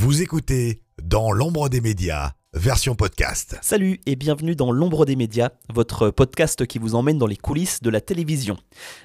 Vous écoutez Dans l'ombre des médias, version podcast. Salut et bienvenue dans L'ombre des médias, votre podcast qui vous emmène dans les coulisses de la télévision.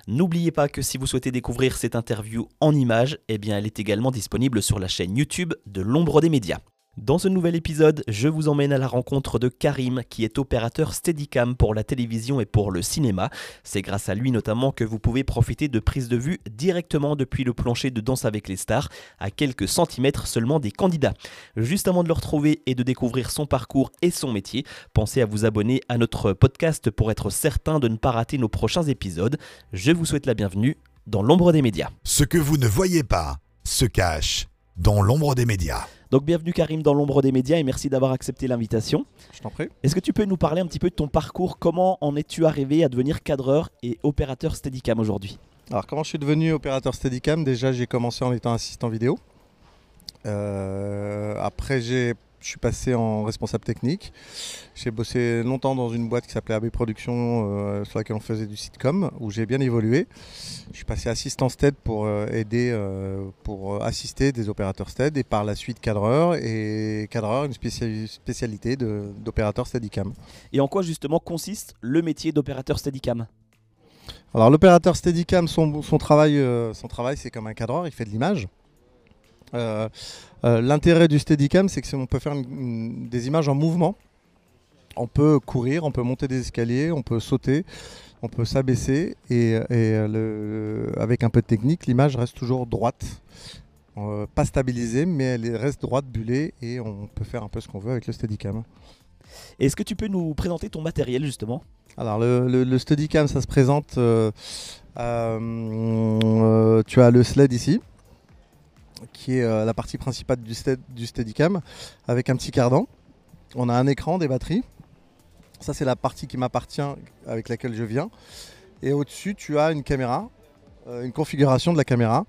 N'oubliez pas que si vous souhaitez découvrir cette interview en images, eh bien elle est également disponible sur la chaîne YouTube de L'ombre des médias. Dans ce nouvel épisode, je vous emmène à la rencontre de Karim, qui est opérateur Steadicam pour la télévision et pour le cinéma. C'est grâce à lui notamment que vous pouvez profiter de prises de vue directement depuis le plancher de Danse avec les stars, à quelques centimètres seulement des candidats. Juste avant de le retrouver et de découvrir son parcours et son métier, pensez à vous abonner à notre podcast pour être certain de ne pas rater nos prochains épisodes. Je vous souhaite la bienvenue dans l'ombre des médias. Ce que vous ne voyez pas se cache dans l'ombre des médias. Donc bienvenue Karim dans l'ombre des médias et merci d'avoir accepté l'invitation. Je t'en prie. Est-ce que tu peux nous parler un petit peu de ton parcours? Comment en es-tu arrivé à devenir cadreur et opérateur Steadicam aujourd'hui? Alors comment je suis devenu opérateur Steadicam? Déjà j'ai commencé en étant assistant vidéo. Euh, après j'ai je suis passé en responsable technique. J'ai bossé longtemps dans une boîte qui s'appelait AB Productions, euh, sur laquelle on faisait du sitcom, où j'ai bien évolué. Je suis passé assistant STED pour euh, aider, euh, pour assister des opérateurs STED, et par la suite cadreur, et cadreur, une spéciali- spécialité d'opérateur Steadicam. Et en quoi justement consiste le métier d'opérateur Steadicam? Alors l'opérateur Steadicam, son, son travail, son travail c'est comme un cadreur, il fait de l'image. Euh, euh, L'intérêt du Steadicam, c'est qu'on peut faire une- une- des images en mouvement. On peut courir, on peut monter des escaliers, on peut sauter, on peut s'abaisser et, et, le- avec un peu de technique, l'image reste toujours droite. Euh, pas stabilisée, mais elle reste droite, bullée et on peut faire un peu ce qu'on veut avec le Steadicam. Est-ce que tu peux nous présenter ton matériel justement? Alors le, le, le Steadicam, ça se présente. tu as le sled ici, qui est euh, la partie principale du, stead- du Steadicam, avec un petit cardan. On a un écran, des batteries. Ça, c'est la partie qui m'appartient, avec laquelle je viens. Et au-dessus, tu as une caméra, euh, une configuration de la caméra,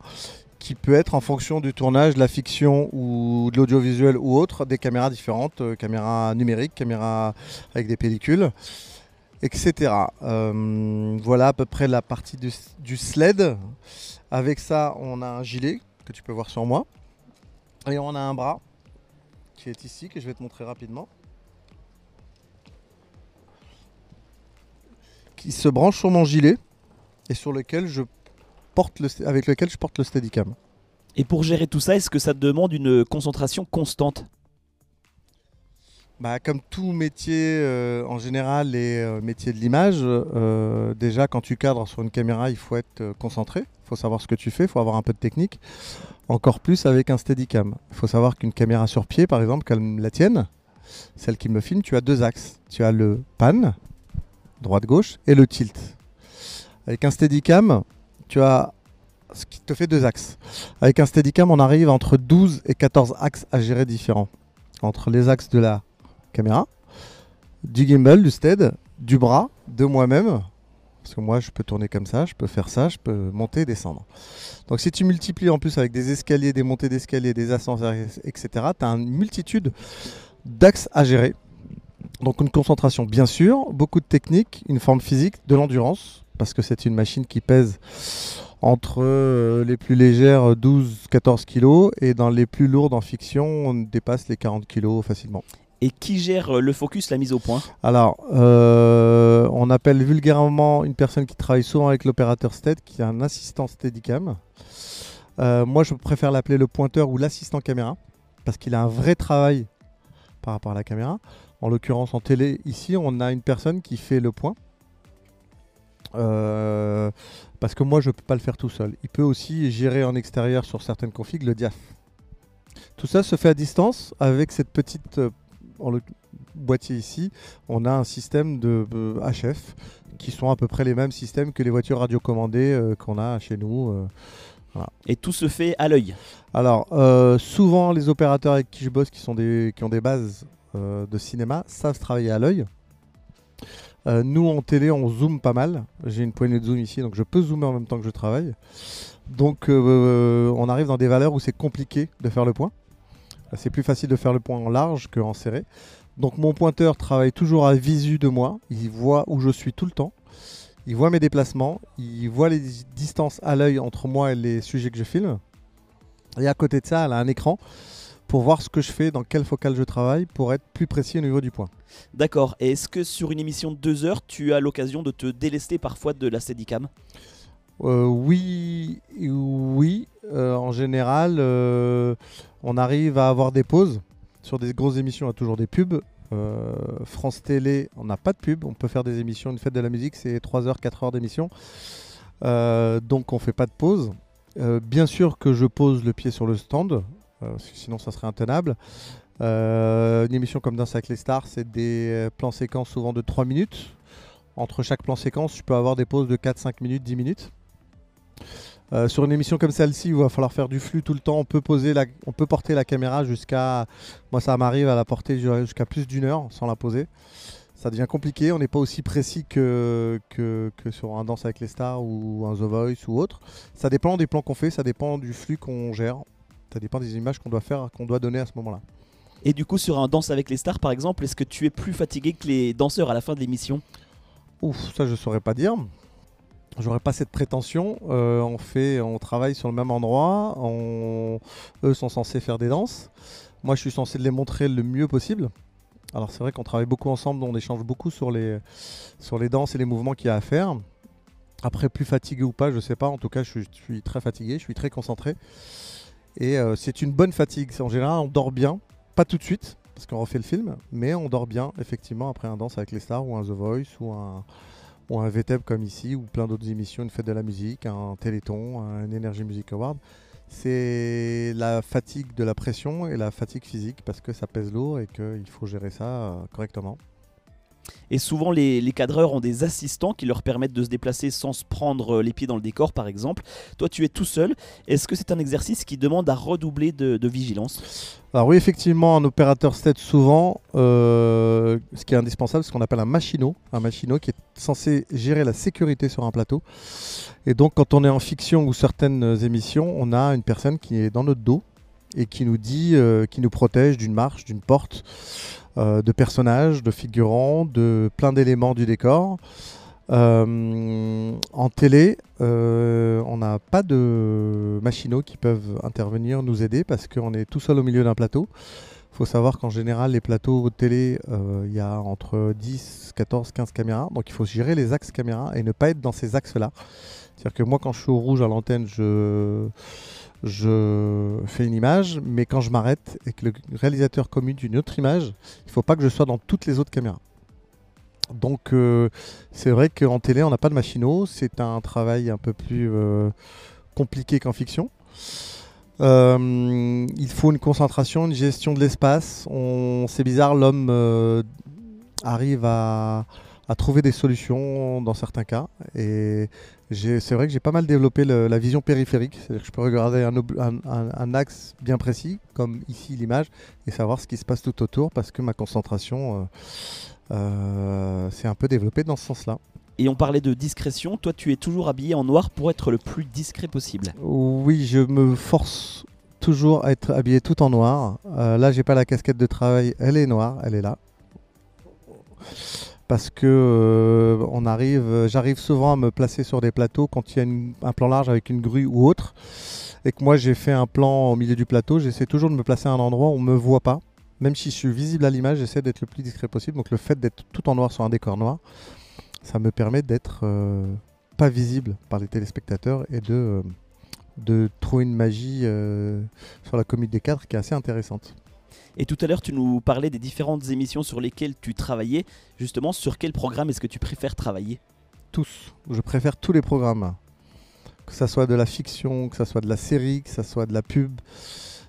qui peut être en fonction du tournage, de la fiction ou de l'audiovisuel ou autre, des caméras différentes, euh, caméra numérique, caméra avec des pellicules etc. Voilà à peu près la partie du sled. Avec ça, on a un gilet que tu peux voir sur moi. Et on a un bras qui est ici, que je vais te montrer rapidement. Qui se branche sur mon gilet et sur lequel je porte le, avec lequel je porte le Steadicam. Et pour gérer tout ça, est-ce que ça demande une concentration constante? Bah, comme tout métier euh, en général, les euh, métiers de l'image, euh, déjà quand tu cadres sur une caméra, il faut être euh, concentré, il faut savoir ce que tu fais, il faut avoir un peu de technique. Encore plus avec un Steadicam. Il faut savoir qu'une caméra sur pied, par exemple, comme la tienne, celle qui me filme, tu as deux axes. Tu as le pan, droite-gauche, et le tilt. Avec un Steadicam, tu as ce qui te fait deux axes. Avec un Steadicam, on arrive entre 12 et 14 axes à gérer différents. Entre les axes de la caméra, du gimbal, du stead, du bras, de moi-même. Parce que moi, je peux tourner comme ça, je peux faire ça, je peux monter descendre. Donc si tu multiplies en plus avec des escaliers, des montées d'escaliers, des ascenseurs, etc., tu as une multitude d'axes à gérer. Donc une concentration, bien sûr, beaucoup de technique, une forme physique, de l'endurance, parce que c'est une machine qui pèse entre euh, les plus légères 12-14 kg et dans les plus lourdes en fiction, on dépasse les 40 kg facilement. Et qui gère euh, le focus, la mise au point? Alors, euh, on appelle vulgairement une personne qui travaille souvent avec l'opérateur STED, qui est un assistant Steadicam. Euh, moi, je préfère l'appeler le pointeur ou l'assistant caméra, parce qu'il a un vrai travail par rapport à la caméra. En l'occurrence, en télé, ici, on a une personne qui fait le point. Parce que moi, je ne peux pas le faire tout seul. Il peut aussi gérer en extérieur sur certaines configs le diaph. Tout ça se fait à distance avec cette petite en le- boîtier ici. On a un système de euh, HF qui sont à peu près les mêmes systèmes que les voitures radiocommandées euh, qu'on a chez nous. euh. Et tout se fait à l'œil? Alors, euh, souvent, les opérateurs avec qui je bosse, qui, sont des, qui ont des bases euh, de cinéma, savent travailler à l'œil. Euh, nous, en télé, on zoome pas mal. J'ai une poignée de zoom ici, donc je peux zoomer en même temps que je travaille. Donc, euh, on arrive dans des valeurs où c'est compliqué de faire le point. C'est plus facile de faire le point en large qu'en serré. Donc, mon pointeur travaille toujours à visu de moi. Il voit où je suis tout le temps. Il voit mes déplacements. Il voit les distances à l'œil entre moi et les sujets que je filme. Et à côté de ça, elle a un écran pour voir ce que je fais, dans quelle focale je travaille, pour être plus précis au niveau du point. D'accord. Et est-ce que sur une émission de deux heures, tu as l'occasion de te délester parfois de la Steadicam? Euh, oui, oui. Euh, en général, euh, on arrive à avoir des pauses. Sur des grosses émissions, y a toujours des pubs. Euh, France Télé, on n'a pas de pub. On peut faire des émissions. Une fête de la musique, c'est 3 heures, 4 heures d'émission. Donc, on fait pas de pause. Bien sûr que je pose le pied sur le stand, sinon ça serait intenable. Une émission comme Danse avec les stars, c'est des plans séquences souvent de 3 minutes. Entre chaque plan séquence, tu peux avoir des pauses de 4, 5 minutes, 10 minutes. Euh, sur une émission comme celle-ci, où il va falloir faire du flux tout le temps, on peut, poser la, on peut porter la caméra jusqu'à. Moi, ça m'arrive à la porter jusqu'à plus d'une heure sans la poser. Ça devient compliqué, on n'est pas aussi précis que, que, que sur un Danse avec les stars ou un The Voice ou autre. Ça dépend des plans qu'on fait, ça dépend du flux qu'on gère, ça dépend des images qu'on doit faire, qu'on doit donner à ce moment-là. Et du coup, sur un Danse avec les stars, par exemple, est-ce que tu es plus fatigué que les danseurs à la fin de l'émission? Ouf, ça je saurais pas dire. J'aurais pas cette prétention. Euh, on fait, on travaille sur le même endroit. Eux sont censés faire des danses. Moi, je suis censé les montrer le mieux possible. Alors c'est vrai qu'on travaille beaucoup ensemble, on échange beaucoup sur les, sur les danses et les mouvements qu'il y a à faire. Après, plus fatigué ou pas, je sais pas. En tout cas, je suis, je suis très fatigué, je suis très concentré. Et euh, c'est une bonne fatigue. En général, on dort bien. Pas tout de suite, parce qu'on refait le film, mais on dort bien, effectivement, après un Danse avec les stars ou un The Voice ou un, un VTEP comme ici, ou plein d'autres émissions, une fête de la musique, un Téléthon, un Energy Music Award. C'est la fatigue de la pression et la fatigue physique parce que ça pèse lourd et qu'il faut gérer ça euh, correctement. Et souvent, les, cadreurs ont des assistants qui leur permettent de se déplacer sans se prendre euh, les pieds dans le décor, par exemple. Toi, tu es tout seul. Est-ce que c'est un exercice qui demande à redoubler de, vigilance? Alors oui, effectivement, un opérateur STED, souvent, euh, ce qui est indispensable, c'est ce qu'on appelle un machino. Un machino qui est censé gérer la sécurité sur un plateau. Et donc, quand on est en fiction ou certaines émissions, on a une personne qui est dans notre dos et qui nous dit, euh, qui nous protège d'une marche, d'une porte, euh, de personnages, de figurants, de plein d'éléments du décor. Euh, en télé, on n'a pas de machinaux qui peuvent intervenir, nous aider, parce qu'on est tout seul au milieu d'un plateau. Il faut savoir qu'en général, les plateaux de télé, il y a entre 10, 14, 15 caméras. Donc il faut gérer les axes caméra et ne pas être dans ces axes-là. C'est-à-dire que moi, quand je suis au rouge à l'antenne, je, je fais une image, mais quand je m'arrête et que le réalisateur commute une autre image, il ne faut pas que je sois dans toutes les autres caméras. Donc euh, c'est vrai qu'en télé, on n'a pas de machinaux. C'est un travail un peu plus euh, compliqué qu'en fiction. Euh, il faut une concentration, une gestion de l'espace. C'est bizarre, l'homme arrive à, à trouver des solutions dans certains cas. Et c'est vrai que j'ai pas mal développé le- la vision périphérique. C'est-à-dire que je peux regarder un, ob- un- un- un axe bien précis, comme ici l'image, et savoir ce qui se passe tout autour parce que ma concentration euh, euh, s'est un peu développée dans ce sens-là. Et on parlait de discrétion. Toi, tu es toujours habillé en noir pour être le plus discret possible. Oui, je me force toujours à être habillé tout en noir. Euh, là, j'ai pas la casquette de travail, elle est noire, elle est là. Parce que euh, on arrive, j'arrive souvent à me placer sur des plateaux quand il y a un plan large avec une grue ou autre, et que moi j'ai fait un plan au milieu du plateau, j'essaie toujours de me placer à un endroit où on me voit pas. Même si je suis visible à l'image, j'essaie d'être le plus discret possible. Donc le fait d'être tout en noir sur un décor noir, ça me permet d'être euh, pas visible par les téléspectateurs et de euh, de trouver une magie euh, sur la comédie des cadres qui est assez intéressante. Et tout à l'heure, tu nous parlais des différentes émissions sur lesquelles tu travaillais. Justement, sur quel programme est-ce que tu préfères travailler? Tous. Je préfère tous les programmes. Que ça soit de la fiction, que ça soit de la série, que ça soit de la pub,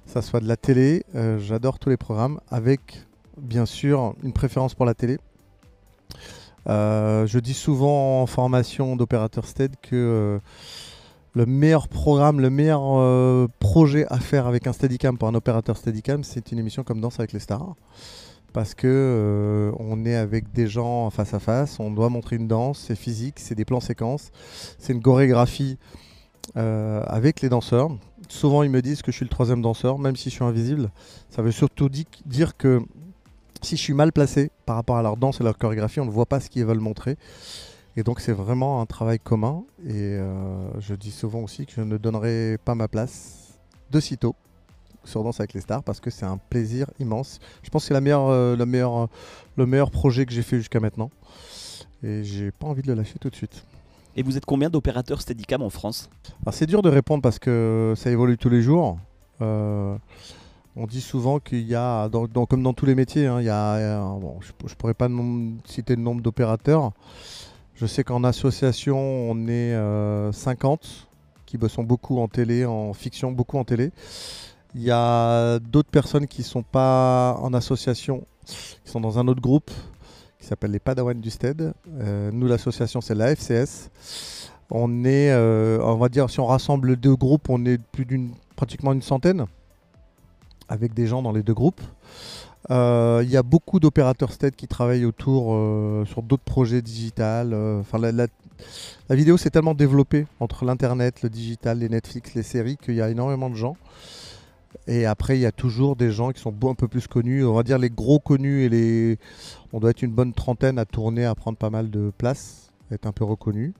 que ça soit de la télé. euh, J'adore tous les programmes avec, bien sûr, une préférence pour la télé. Euh, je dis souvent en formation d'opérateur STED que euh, le meilleur programme, le meilleur euh, projet à faire avec un Steadicam pour un opérateur Steadicam, c'est une émission comme Danse avec les stars. Parce que euh, on est avec des gens face à face, on doit montrer une danse, c'est physique, c'est des plans séquences, c'est une chorégraphie euh, avec les danseurs. Souvent ils me disent que je suis le troisième danseur, même si je suis invisible. Ça veut surtout di- dire que si je suis mal placé par rapport à leur danse et leur chorégraphie, on ne voit pas ce qu'ils veulent montrer. Et donc c'est vraiment un travail commun. Et euh, je dis souvent aussi que je ne donnerai pas ma place de sitôt sur Danse avec les stars parce que c'est un plaisir immense. Je pense que c'est la meilleure, euh, la meilleure, euh, le meilleur projet que j'ai fait jusqu'à maintenant. Et j'ai pas envie de le lâcher tout de suite. Et vous êtes combien d'opérateurs Steadicam en France? Alors c'est dur de répondre parce que ça évolue tous les jours. Euh, on dit souvent qu'il y a, dans- dans- comme dans tous les métiers, hein, il y a, bon, je ne pourrais pas citer le nombre d'opérateurs. Je sais qu'en association, on est euh, 50 qui bossent beaucoup en télé, en fiction, beaucoup en télé. Il y a d'autres personnes qui ne sont pas en association, qui sont dans un autre groupe qui s'appelle les Padawan du STED. Euh, nous, l'association, c'est la FCS. On est, euh, on va dire, si on rassemble deux groupes, on est plus d'une, pratiquement une centaine, avec des gens dans les deux groupes. Euh, Il y a beaucoup d'opérateurs STED qui travaillent autour euh, sur d'autres projets digitales. euh, Enfin, la, vidéo s'est tellement développée entre l'internet, le digital, les Netflix, les séries qu'il y a énormément de gens. Et après, il y a toujours des gens qui sont un peu plus connus. On va dire les gros connus et les. On doit être une bonne trentaine à tourner, à prendre pas mal de place, être un peu reconnu.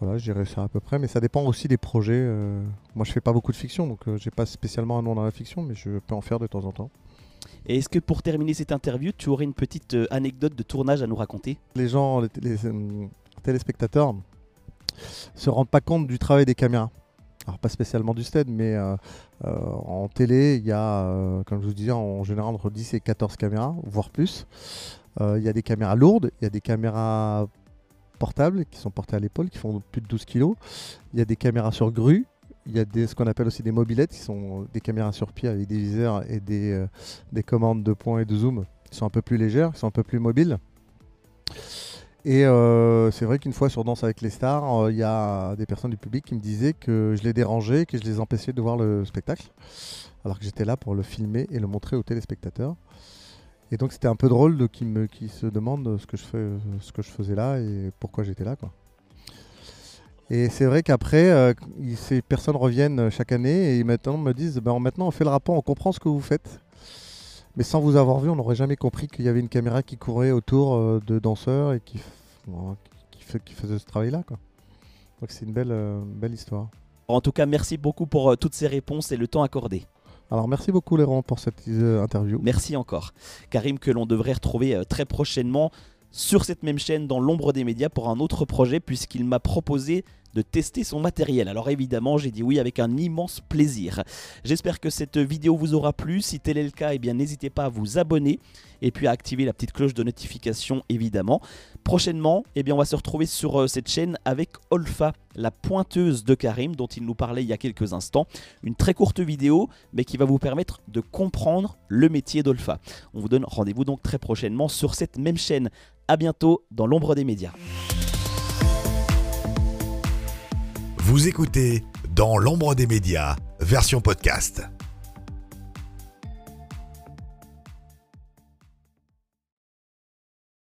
Voilà, je dirais ça à peu près, mais ça dépend aussi des projets. Moi, je fais pas beaucoup de fiction, donc euh, j'ai pas spécialement un nom dans la fiction, mais je peux en faire de temps en temps. Et est-ce que pour terminer cette interview, tu aurais une petite euh, anecdote de tournage à nous raconter? Les gens, les, les, euh, téléspectateurs, se rendent pas compte du travail des caméras. Alors pas spécialement du STED, mais euh, en télé, il y a, comme je vous disais, en général entre 10 et 14 caméras, voire plus. Il y a des caméras lourdes, il y a des caméras portables qui sont portées à l'épaule, qui font plus de 12 kg. Il y a des caméras sur grue. Il y a des, ce qu'on appelle aussi des mobilettes, qui sont des caméras sur pied avec des viseurs et des, euh, des commandes de point et de zoom qui sont un peu plus légères, qui sont un peu plus mobiles. Et euh, c'est vrai qu'une fois sur Danse avec les stars, euh, il y a des personnes du public qui me disaient que je les dérangeais, que je les empêchais de voir le spectacle, alors que j'étais là pour le filmer et le montrer aux téléspectateurs. Et donc c'était un peu drôle de qu'ils se demandent ce que, je faisais là et pourquoi j'étais là. Et c'est vrai qu'après, euh, ces personnes reviennent chaque année et maintenant me disent ben, maintenant on fait le rapport, on comprend ce que vous faites. Mais sans vous avoir vu, on n'aurait jamais compris qu'il y avait une caméra qui courait autour euh, de danseurs et qui, bon, qui, faisait ce travail-là. Donc c'est une belle, euh, belle histoire. En tout cas, merci beaucoup pour euh, toutes ces réponses et le temps accordé. Alors merci beaucoup Léron pour cette euh, interview. Merci encore. Karim, que l'on devrait retrouver euh, très prochainement sur cette même chaîne dans l'ombre des médias pour un autre projet puisqu'il m'a proposé de tester son matériel. Alors évidemment, j'ai dit oui avec un immense plaisir. J'espère que cette vidéo vous aura plu. Si tel est le cas, eh bien n'hésitez pas à vous abonner et puis à activer la petite cloche de notification évidemment. Prochainement, eh bien on va se retrouver sur euh, cette chaîne avec Olfa, la pointeuse de Karim dont il nous parlait il y a quelques instants. Une très courte vidéo mais qui va vous permettre de comprendre le métier d'Olfa. On vous donne rendez-vous donc très prochainement sur cette même chaîne. A bientôt dans l'ombre des médias. Vous écoutez Dans l'ombre des médias, version podcast.